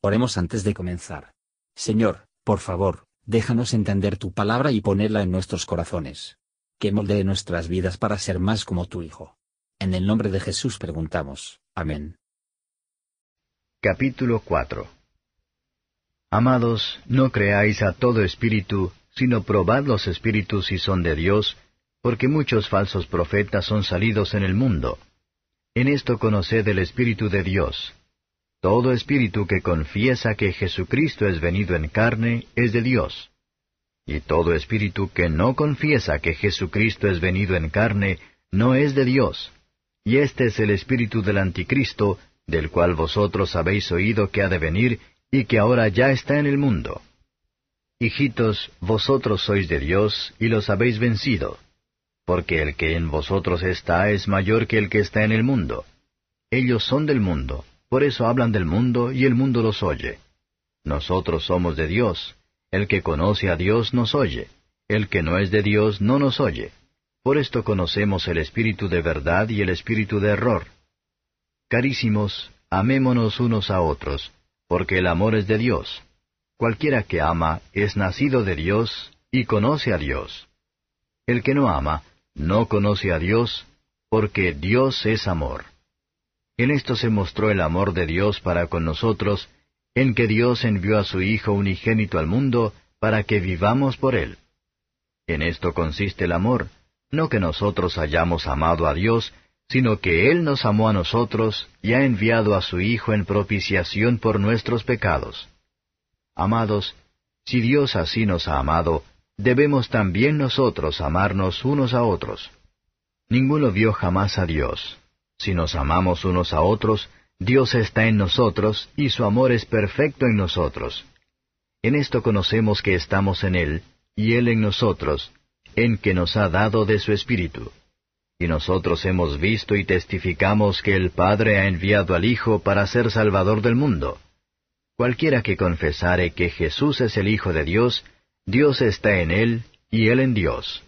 Oremos antes de comenzar. Señor, por favor, déjanos entender tu palabra y ponerla en nuestros corazones. Que moldee nuestras vidas para ser más como tu Hijo. En el nombre de Jesús preguntamos. Amén. Capítulo 4 Amados, no creáis a todo espíritu, sino probad los espíritus si son de Dios, porque muchos falsos profetas son salidos en el mundo. En esto conoced el Espíritu de Dios todo espíritu que confiesa que Jesucristo es venido en carne es de Dios. Y todo espíritu que no confiesa que Jesucristo es venido en carne no es de Dios. Y este es el espíritu del anticristo, del cual vosotros habéis oído que ha de venir y que ahora ya está en el mundo. Hijitos, vosotros sois de Dios y los habéis vencido, porque el que en vosotros está es mayor que el que está en el mundo. Ellos son del mundo, por eso hablan del mundo y el mundo los oye. Nosotros somos de Dios. El que conoce a Dios nos oye. El que no es de Dios no nos oye. Por esto conocemos el espíritu de verdad y el espíritu de error. Carísimos, amémonos unos a otros, porque el amor es de Dios. Cualquiera que ama es nacido de Dios y conoce a Dios. El que no ama, no conoce a Dios, porque Dios es amor. En esto se mostró el amor de Dios para con nosotros, en que Dios envió a su Hijo unigénito al mundo para que vivamos por él. En esto consiste el amor, no que nosotros hayamos amado a Dios, sino que Él nos amó a nosotros y ha enviado a su Hijo en propiciación por nuestros pecados. Amados, si Dios así nos ha amado, debemos también nosotros amarnos unos a otros. Ninguno vio jamás a Dios. Si nos amamos unos a otros, Dios está en nosotros y su amor es perfecto en nosotros. En esto conocemos que estamos en Él y Él en nosotros, en que nos ha dado de su Espíritu. Y nosotros hemos visto y testificamos que el Padre ha enviado al Hijo para ser Salvador del mundo. Cualquiera que confesare que Jesús es el Hijo de Dios, Dios está en Él y Él en Dios.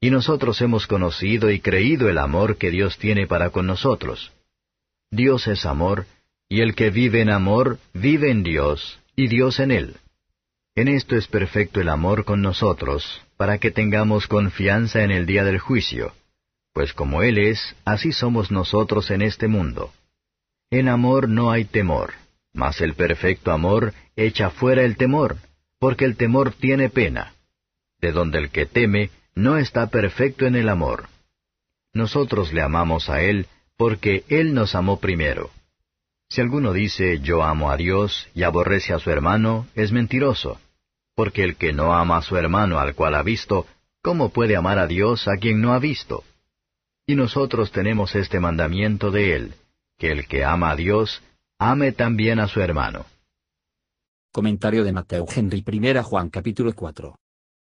Y nosotros hemos conocido y creído el amor que Dios tiene para con nosotros. Dios es amor, y el que vive en amor vive en Dios, y Dios en él. En esto es perfecto el amor con nosotros, para que tengamos confianza en el día del juicio, pues como Él es, así somos nosotros en este mundo. En amor no hay temor, mas el perfecto amor echa fuera el temor, porque el temor tiene pena. De donde el que teme no está perfecto en el amor. Nosotros le amamos a Él porque Él nos amó primero. Si alguno dice yo amo a Dios y aborrece a su hermano, es mentiroso, porque el que no ama a su hermano al cual ha visto, ¿cómo puede amar a Dios a quien no ha visto? Y nosotros tenemos este mandamiento de Él, que el que ama a Dios, ame también a su hermano. Comentario de Mateo Henry I Juan capítulo 4.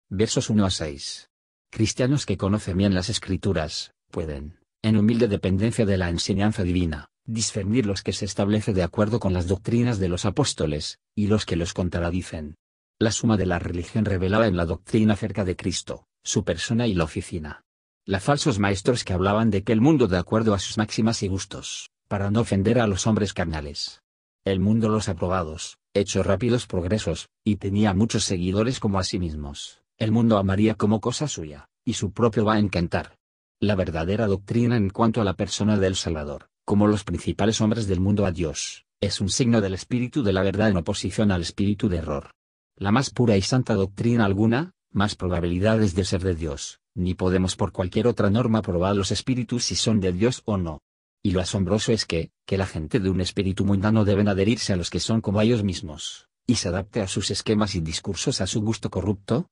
Versos 1 a 6 cristianos que conocen bien las escrituras, pueden, en humilde dependencia de la enseñanza divina, discernir los que se establece de acuerdo con las doctrinas de los apóstoles, y los que los contradicen. La suma de la religión revelada en la doctrina acerca de Cristo, su persona y la oficina. La falsos maestros que hablaban de que el mundo de acuerdo a sus máximas y gustos, para no ofender a los hombres carnales. El mundo los aprobados, hecho rápidos progresos, y tenía muchos seguidores como a sí mismos el mundo amaría como cosa suya, y su propio va a encantar. La verdadera doctrina en cuanto a la persona del Salvador, como los principales hombres del mundo a Dios, es un signo del espíritu de la verdad en oposición al espíritu de error. La más pura y santa doctrina alguna, más probabilidades de ser de Dios, ni podemos por cualquier otra norma probar los espíritus si son de Dios o no. Y lo asombroso es que, que la gente de un espíritu mundano deben adherirse a los que son como ellos mismos, y se adapte a sus esquemas y discursos a su gusto corrupto,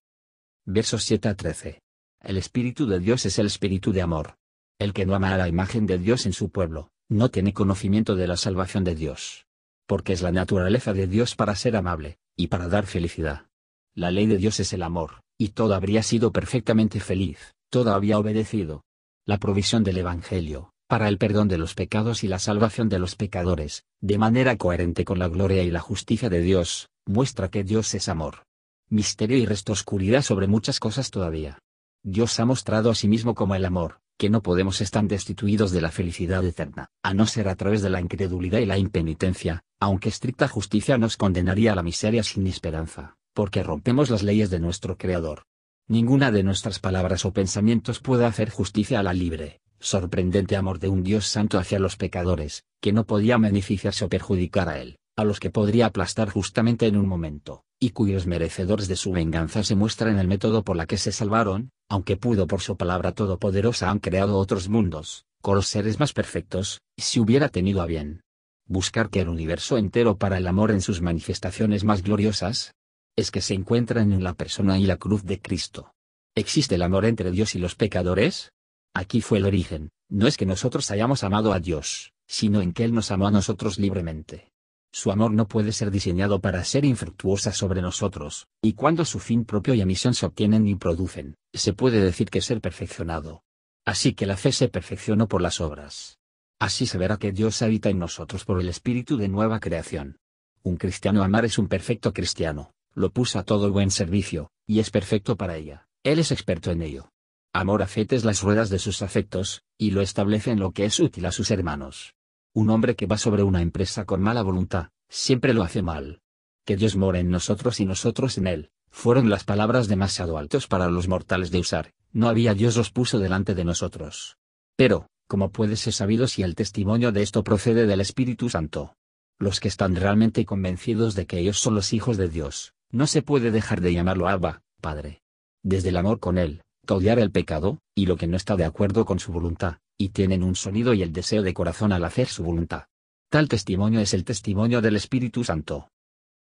Versos 7 a 13. El Espíritu de Dios es el Espíritu de amor. El que no ama a la imagen de Dios en su pueblo, no tiene conocimiento de la salvación de Dios. Porque es la naturaleza de Dios para ser amable, y para dar felicidad. La ley de Dios es el amor, y todo habría sido perfectamente feliz, todo había obedecido. La provisión del Evangelio, para el perdón de los pecados y la salvación de los pecadores, de manera coherente con la gloria y la justicia de Dios, muestra que Dios es amor misterio y resto oscuridad sobre muchas cosas todavía. Dios ha mostrado a sí mismo como el amor, que no podemos estar destituidos de la felicidad eterna, a no ser a través de la incredulidad y la impenitencia, aunque estricta justicia nos condenaría a la miseria sin esperanza, porque rompemos las leyes de nuestro Creador. Ninguna de nuestras palabras o pensamientos puede hacer justicia a la libre, sorprendente amor de un Dios santo hacia los pecadores, que no podía beneficiarse o perjudicar a él, a los que podría aplastar justamente en un momento, y cuyos merecedores de su venganza se muestran el método por la que se salvaron, aunque pudo por su palabra todopoderosa han creado otros mundos, con los seres más perfectos, si hubiera tenido a bien. Buscar que el universo entero para el amor en sus manifestaciones más gloriosas, es que se encuentran en la persona y la cruz de Cristo. ¿Existe el amor entre Dios y los pecadores? Aquí fue el origen, no es que nosotros hayamos amado a Dios, sino en que Él nos amó a nosotros libremente. Su amor no puede ser diseñado para ser infructuosa sobre nosotros, y cuando su fin propio y emisión se obtienen y producen, se puede decir que ser perfeccionado. Así que la fe se perfeccionó por las obras. Así se verá que Dios habita en nosotros por el espíritu de nueva creación. Un cristiano amar es un perfecto cristiano, lo puso a todo buen servicio, y es perfecto para ella, él es experto en ello. Amor afetes las ruedas de sus afectos, y lo establece en lo que es útil a sus hermanos. Un hombre que va sobre una empresa con mala voluntad, siempre lo hace mal. Que Dios more en nosotros y nosotros en él, fueron las palabras demasiado altos para los mortales de usar, no había Dios los puso delante de nosotros. Pero, ¿cómo puede ser sabido si el testimonio de esto procede del Espíritu Santo? Los que están realmente convencidos de que ellos son los hijos de Dios, no se puede dejar de llamarlo Abba, Padre. Desde el amor con Él, odiar el pecado, y lo que no está de acuerdo con su voluntad, y tienen un sonido y el deseo de corazón al hacer su voluntad. Tal testimonio es el testimonio del Espíritu Santo.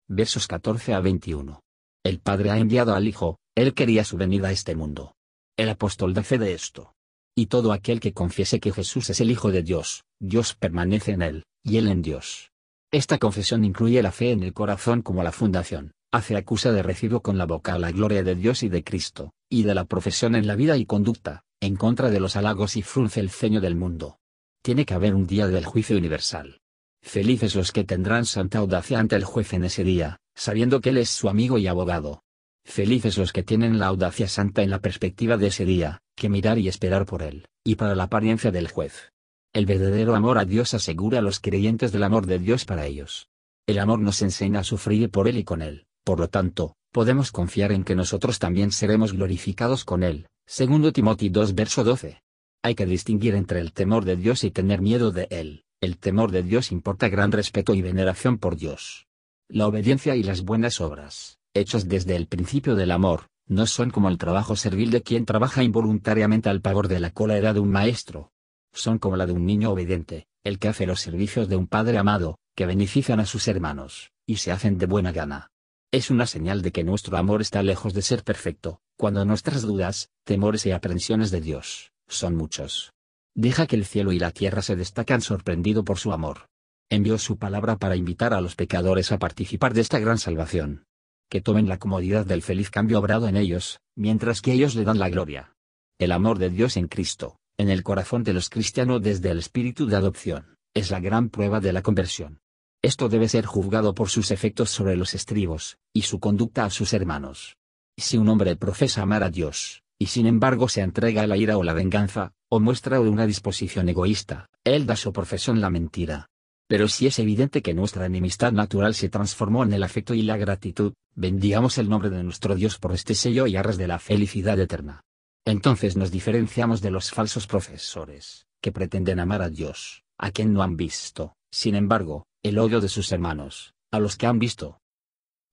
Versos 14 a 21. El Padre ha enviado al Hijo, Él quería su venida a este mundo. El apóstol da fe de esto. Y todo aquel que confiese que Jesús es el Hijo de Dios, Dios permanece en Él, y Él en Dios. Esta confesión incluye la fe en el corazón como la fundación, hace acusa de recibo con la boca la gloria de Dios y de Cristo, y de la profesión en la vida y conducta, en contra de los halagos y frunce el ceño del mundo. Tiene que haber un día del juicio universal. Felices los que tendrán santa audacia ante el juez en ese día, sabiendo que él es su amigo y abogado. Felices los que tienen la audacia santa en la perspectiva de ese día, que mirar y esperar por él, y para la apariencia del juez. El verdadero amor a Dios asegura a los creyentes del amor de Dios para ellos. El amor nos enseña a sufrir por él y con él, por lo tanto, podemos confiar en que nosotros también seremos glorificados con él, Segundo Timoteo 2 verso 12. Hay que distinguir entre el temor de Dios y tener miedo de Él. El temor de Dios importa gran respeto y veneración por Dios. La obediencia y las buenas obras, hechos desde el principio del amor, no son como el trabajo servil de quien trabaja involuntariamente al pavor de la cólera de un maestro. Son como la de un niño obediente, el que hace los servicios de un padre amado, que benefician a sus hermanos, y se hacen de buena gana. Es una señal de que nuestro amor está lejos de ser perfecto, cuando nuestras dudas, temores y aprensiones de Dios, son muchos. Deja que el cielo y la tierra se destacan sorprendido por su amor. Envió su palabra para invitar a los pecadores a participar de esta gran salvación. Que tomen la comodidad del feliz cambio obrado en ellos, mientras que ellos le dan la gloria. El amor de Dios en Cristo, en el corazón de los cristianos desde el espíritu de adopción, es la gran prueba de la conversión. Esto debe ser juzgado por sus efectos sobre los estribos, y su conducta a sus hermanos. Si un hombre profesa amar a Dios, y sin embargo se entrega a la ira o la venganza, o muestra una disposición egoísta, él da su profesión la mentira. Pero si es evidente que nuestra enemistad natural se transformó en el afecto y la gratitud, bendigamos el nombre de nuestro Dios por este sello y arras de la felicidad eterna. Entonces nos diferenciamos de los falsos profesores, que pretenden amar a Dios, a quien no han visto, sin embargo, el odio de sus hermanos, a los que han visto.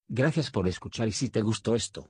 Gracias por escuchar y si te gustó esto,